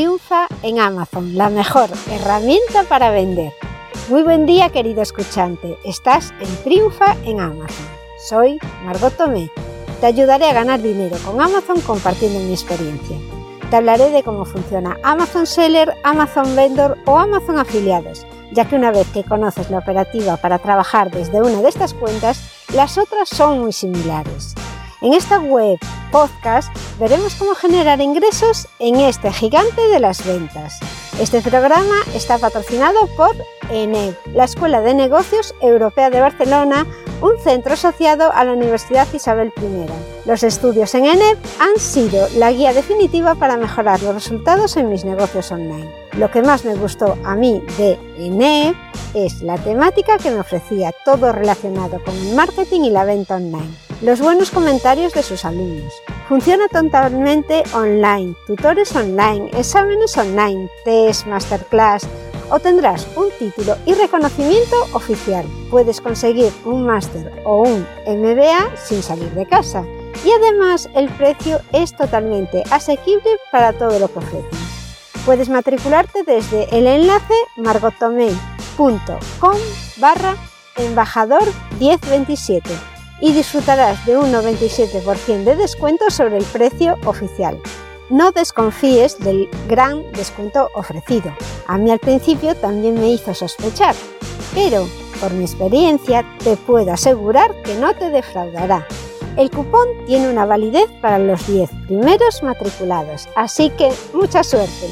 Triunfa en Amazon, la mejor herramienta para vender. Muy buen día querido escuchante, estás en Triunfa en Amazon. Soy Margot Tomé. Te ayudaré a ganar dinero con Amazon compartiendo mi experiencia. Te hablaré de cómo funciona Amazon Seller, Amazon Vendor o Amazon Afiliados, ya que una vez que conoces la operativa para trabajar desde una de estas cuentas, las otras son muy similares. En esta web podcast veremos cómo generar ingresos en este gigante de las ventas. Este programa está patrocinado por ENEB, la Escuela de Negocios Europea de Barcelona, un centro asociado a la Universidad Isabel I. Los estudios en ENEB han sido la guía definitiva para mejorar los resultados en mis negocios online. Lo que más me gustó a mí de ENEB es la temática que me ofrecía, todo relacionado con el marketing y la venta online los buenos comentarios de sus alumnos. Funciona totalmente online, tutores online, exámenes online, test, masterclass o tendrás un título y reconocimiento oficial. Puedes conseguir un máster o un MBA sin salir de casa. Y además el precio es totalmente asequible para todo lo que ofrecen. Puedes matricularte desde el enlace margotomei.com barra embajador 1027 y disfrutarás de un 97% de descuento sobre el precio oficial. No desconfíes del gran descuento ofrecido. A mí al principio también me hizo sospechar, pero por mi experiencia te puedo asegurar que no te defraudará. El cupón tiene una validez para los 10 primeros matriculados, así que mucha suerte.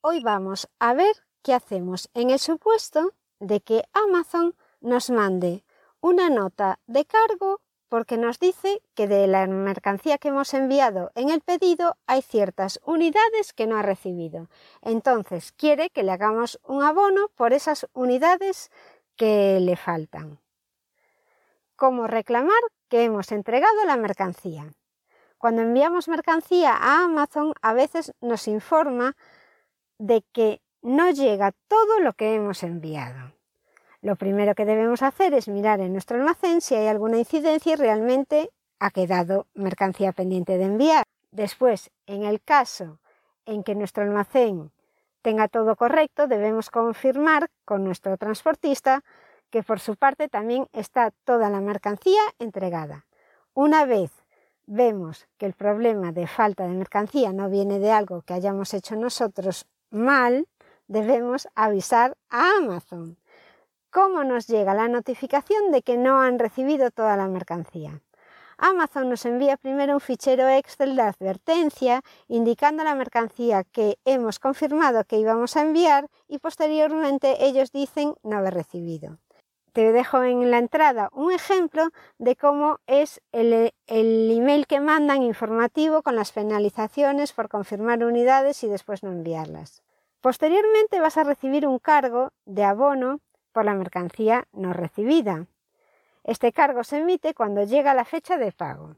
Hoy vamos a ver qué hacemos en el supuesto de que Amazon nos mande una nota de cargo porque nos dice que de la mercancía que hemos enviado en el pedido hay ciertas unidades que no ha recibido. Entonces quiere que le hagamos un abono por esas unidades que le faltan. ¿Cómo reclamar que hemos entregado la mercancía? Cuando enviamos mercancía a Amazon a veces nos informa de que no llega todo lo que hemos enviado. Lo primero que debemos hacer es mirar en nuestro almacén si hay alguna incidencia y realmente ha quedado mercancía pendiente de enviar. Después, en el caso en que nuestro almacén tenga todo correcto, debemos confirmar con nuestro transportista que por su parte también está toda la mercancía entregada. Una vez vemos que el problema de falta de mercancía no viene de algo que hayamos hecho nosotros mal, debemos avisar a Amazon cómo nos llega la notificación de que no han recibido toda la mercancía. Amazon nos envía primero un fichero Excel de advertencia indicando la mercancía que hemos confirmado que íbamos a enviar y posteriormente ellos dicen no haber recibido. Te dejo en la entrada un ejemplo de cómo es el, el email que mandan informativo con las penalizaciones por confirmar unidades y después no enviarlas. Posteriormente vas a recibir un cargo de abono por la mercancía no recibida. Este cargo se emite cuando llega la fecha de pago.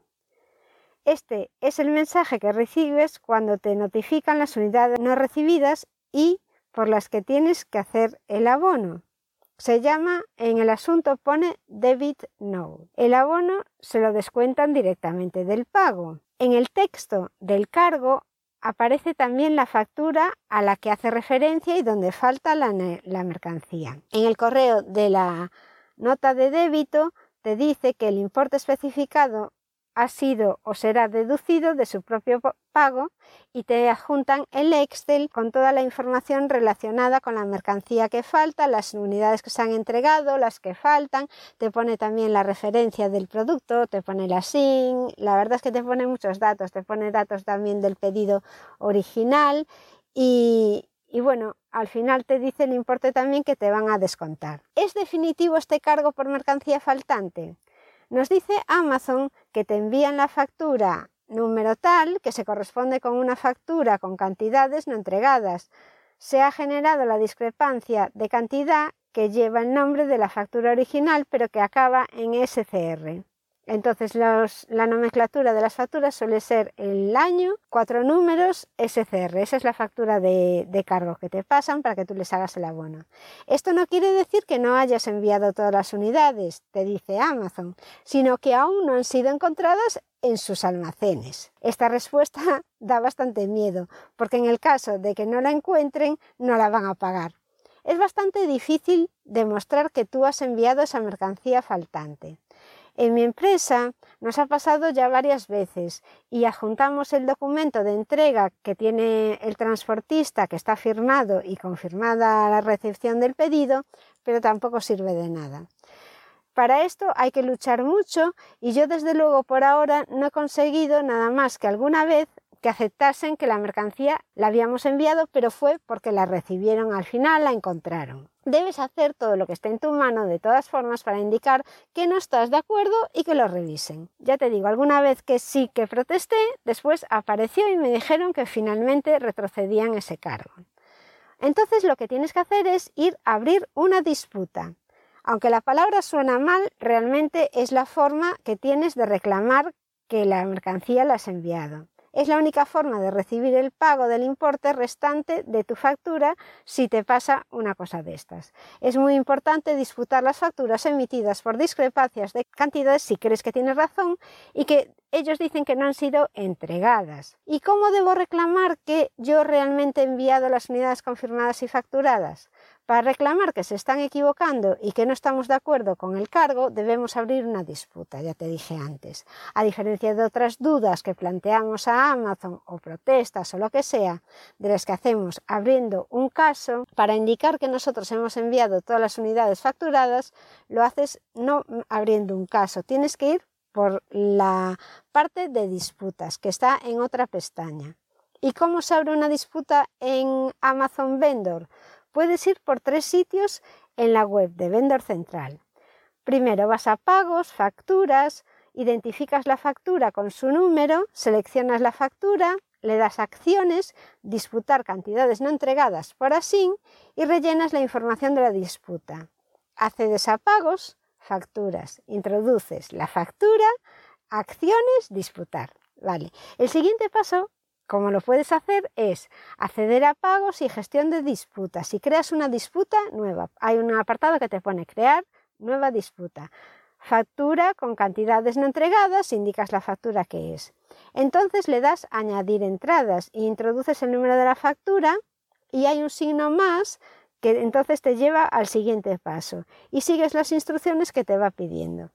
Este es el mensaje que recibes cuando te notifican las unidades no recibidas y por las que tienes que hacer el abono. Se llama, en el asunto pone debit no. El abono se lo descuentan directamente del pago. En el texto del cargo aparece también la factura a la que hace referencia y donde falta la, mercancía. En el correo de la nota de débito te dice que el importe especificado ha sido o será deducido de su propio pago y te adjuntan el Excel con toda la información relacionada con la mercancía que falta, las unidades que se han entregado, las que faltan, te pone también la referencia del producto, te pone la SIN, la verdad es que te pone muchos datos, te pone datos también del pedido original y, y bueno, al final te dice el importe también que te van a descontar. ¿Es definitivo este cargo por mercancía faltante? Nos dice Amazon que te envían la factura número tal que se corresponde con una factura con cantidades no entregadas. Se ha generado la discrepancia de cantidad que lleva el nombre de la factura original pero que acaba en SCR. Entonces la nomenclatura de las facturas suele ser el año, cuatro números, SCR. Esa es la factura de, de, cargo que te pasan para que tú les hagas el abono. Esto no quiere decir que no hayas enviado todas las unidades, te dice Amazon, sino que aún no han sido encontradas en sus almacenes. Esta respuesta da bastante miedo, porque en el caso de que no la encuentren, no la van a pagar. Es bastante difícil demostrar que tú has enviado esa mercancía faltante. En mi empresa nos ha pasado ya varias veces y adjuntamos el documento de entrega que tiene el transportista que está firmado y confirmada la recepción del pedido, pero tampoco sirve de nada. Para esto hay que luchar mucho y yo desde luego por ahora no he conseguido nada más que alguna vez que aceptasen que la mercancía la habíamos enviado, pero fue porque la recibieron al final, la encontraron. Debes hacer todo lo que esté en tu mano de todas formas para indicar que no estás de acuerdo y que lo revisen. Ya te digo, alguna vez que sí que protesté, después apareció y me dijeron que finalmente retrocedían ese cargo. Entonces lo que tienes que hacer es ir a abrir una disputa. Aunque la palabra suena mal, realmente es la forma que tienes de reclamar que la mercancía la has enviado. Es la única forma de recibir el pago del importe restante de tu factura si te pasa una cosa de estas. Es muy importante disputar las facturas emitidas por discrepancias de cantidades si crees que tienes razón y que ellos dicen que no han sido entregadas. ¿Y cómo debo reclamar que yo realmente he enviado las unidades confirmadas y facturadas? Para reclamar que se están equivocando y que no estamos de acuerdo con el cargo, debemos abrir una disputa, ya te dije antes. A diferencia de otras dudas que planteamos a Amazon o protestas o lo que sea, de las que hacemos abriendo un caso, para indicar que nosotros hemos enviado todas las unidades facturadas, lo haces no abriendo un caso, tienes que ir por la parte de disputas que está en otra pestaña. ¿Y cómo se abre una disputa en Amazon Vendor? Puedes ir por tres sitios en la web de Vendor Central. Primero vas a pagos, facturas, identificas la factura con su número, seleccionas la factura, le das acciones, disputar cantidades no entregadas por así y rellenas la información de la disputa. Accedes a pagos, facturas, introduces la factura, acciones, disputar. Vale. El siguiente paso como lo puedes hacer es acceder a pagos y gestión de disputas. Si creas una disputa nueva, hay un apartado que te pone crear nueva disputa. Factura con cantidades no entregadas, indicas la factura que es. Entonces le das añadir entradas e introduces el número de la factura y hay un signo más que entonces te lleva al siguiente paso y sigues las instrucciones que te va pidiendo.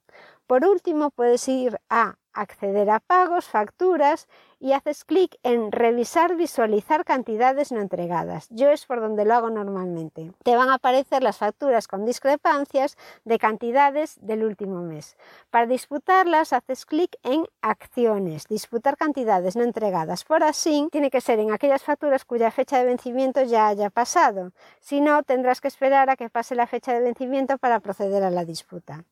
Por último, puedes ir a acceder a pagos, facturas y haces clic en revisar, visualizar cantidades no entregadas. Yo es por donde lo hago normalmente. Te van a aparecer las facturas con discrepancias de cantidades del último mes. Para disputarlas haces clic en acciones, disputar cantidades no entregadas. Por así, tiene que ser en aquellas facturas cuya fecha de vencimiento ya haya pasado. Si no, tendrás que esperar a que pase la fecha de vencimiento para proceder a la disputa.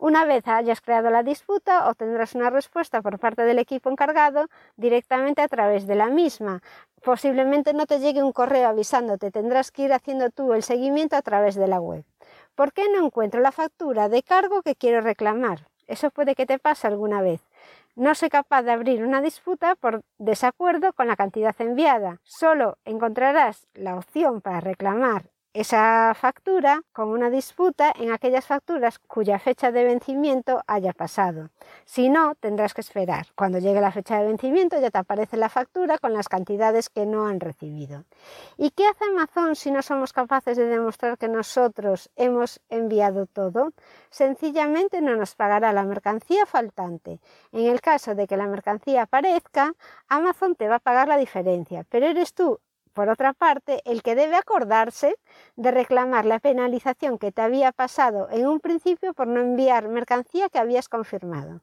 Una vez hayas creado la disputa, obtendrás una respuesta por parte del equipo encargado directamente a través de la misma. Posiblemente no te llegue un correo avisándote, tendrás que ir haciendo tú el seguimiento a través de la web. ¿Por qué no encuentro la factura de cargo que quiero reclamar? Eso puede que te pase alguna vez. No soy capaz de abrir una disputa por desacuerdo con la cantidad enviada. Solo encontrarás la opción para reclamar esa factura con una disputa en aquellas facturas cuya fecha de vencimiento haya pasado. Si no, tendrás que esperar. Cuando llegue la fecha de vencimiento ya te aparece la factura con las cantidades que no han recibido. ¿Y qué hace Amazon si no somos capaces de demostrar que nosotros hemos enviado todo? Sencillamente no nos pagará la mercancía faltante. En el caso de que la mercancía aparezca, Amazon te va a pagar la diferencia, pero eres tú por otra parte, el que debe acordarse de reclamar la penalización que te había pasado en un principio por no enviar mercancía que habías confirmado.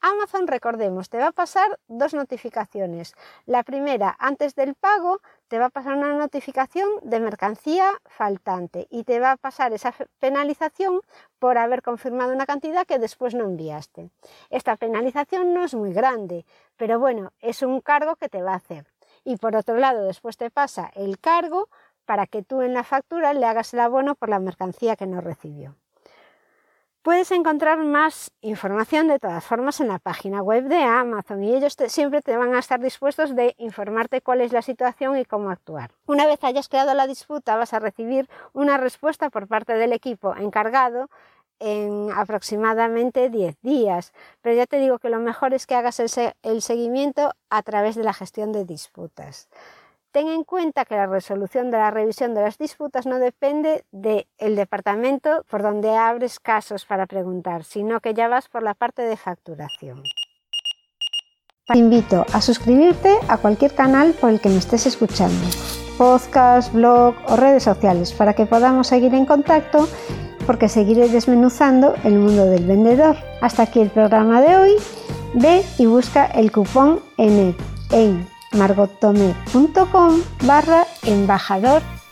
Amazon, recordemos, te va a pasar dos notificaciones. La primera, antes del pago, te va a pasar una notificación de mercancía faltante y te va a pasar esa penalización por haber confirmado una cantidad que después no enviaste. Esta penalización no es muy grande, pero bueno, es un cargo que te va a hacer y por otro lado después te pasa el cargo para que tú en la factura le hagas el abono por la mercancía que no recibió. Puedes encontrar más información de todas formas en la página web de Amazon y ellos siempre te van a estar dispuestos de informarte cuál es la situación y cómo actuar. Una vez hayas creado la disputa vas a recibir una respuesta por parte del equipo encargado en aproximadamente 10 días, pero ya te digo que lo mejor es que hagas el seguimiento a través de la gestión de disputas. Ten en cuenta que la resolución de la revisión de las disputas no depende del departamento por donde abres casos para preguntar, sino que ya vas por la parte de facturación. Te invito a suscribirte a cualquier canal por el que me estés escuchando, podcast, blog o redes sociales, para que podamos seguir en contacto porque seguiré desmenuzando el mundo del vendedor. Hasta aquí el programa de hoy. Ve y busca el cupón en, en margotome.com barra embajador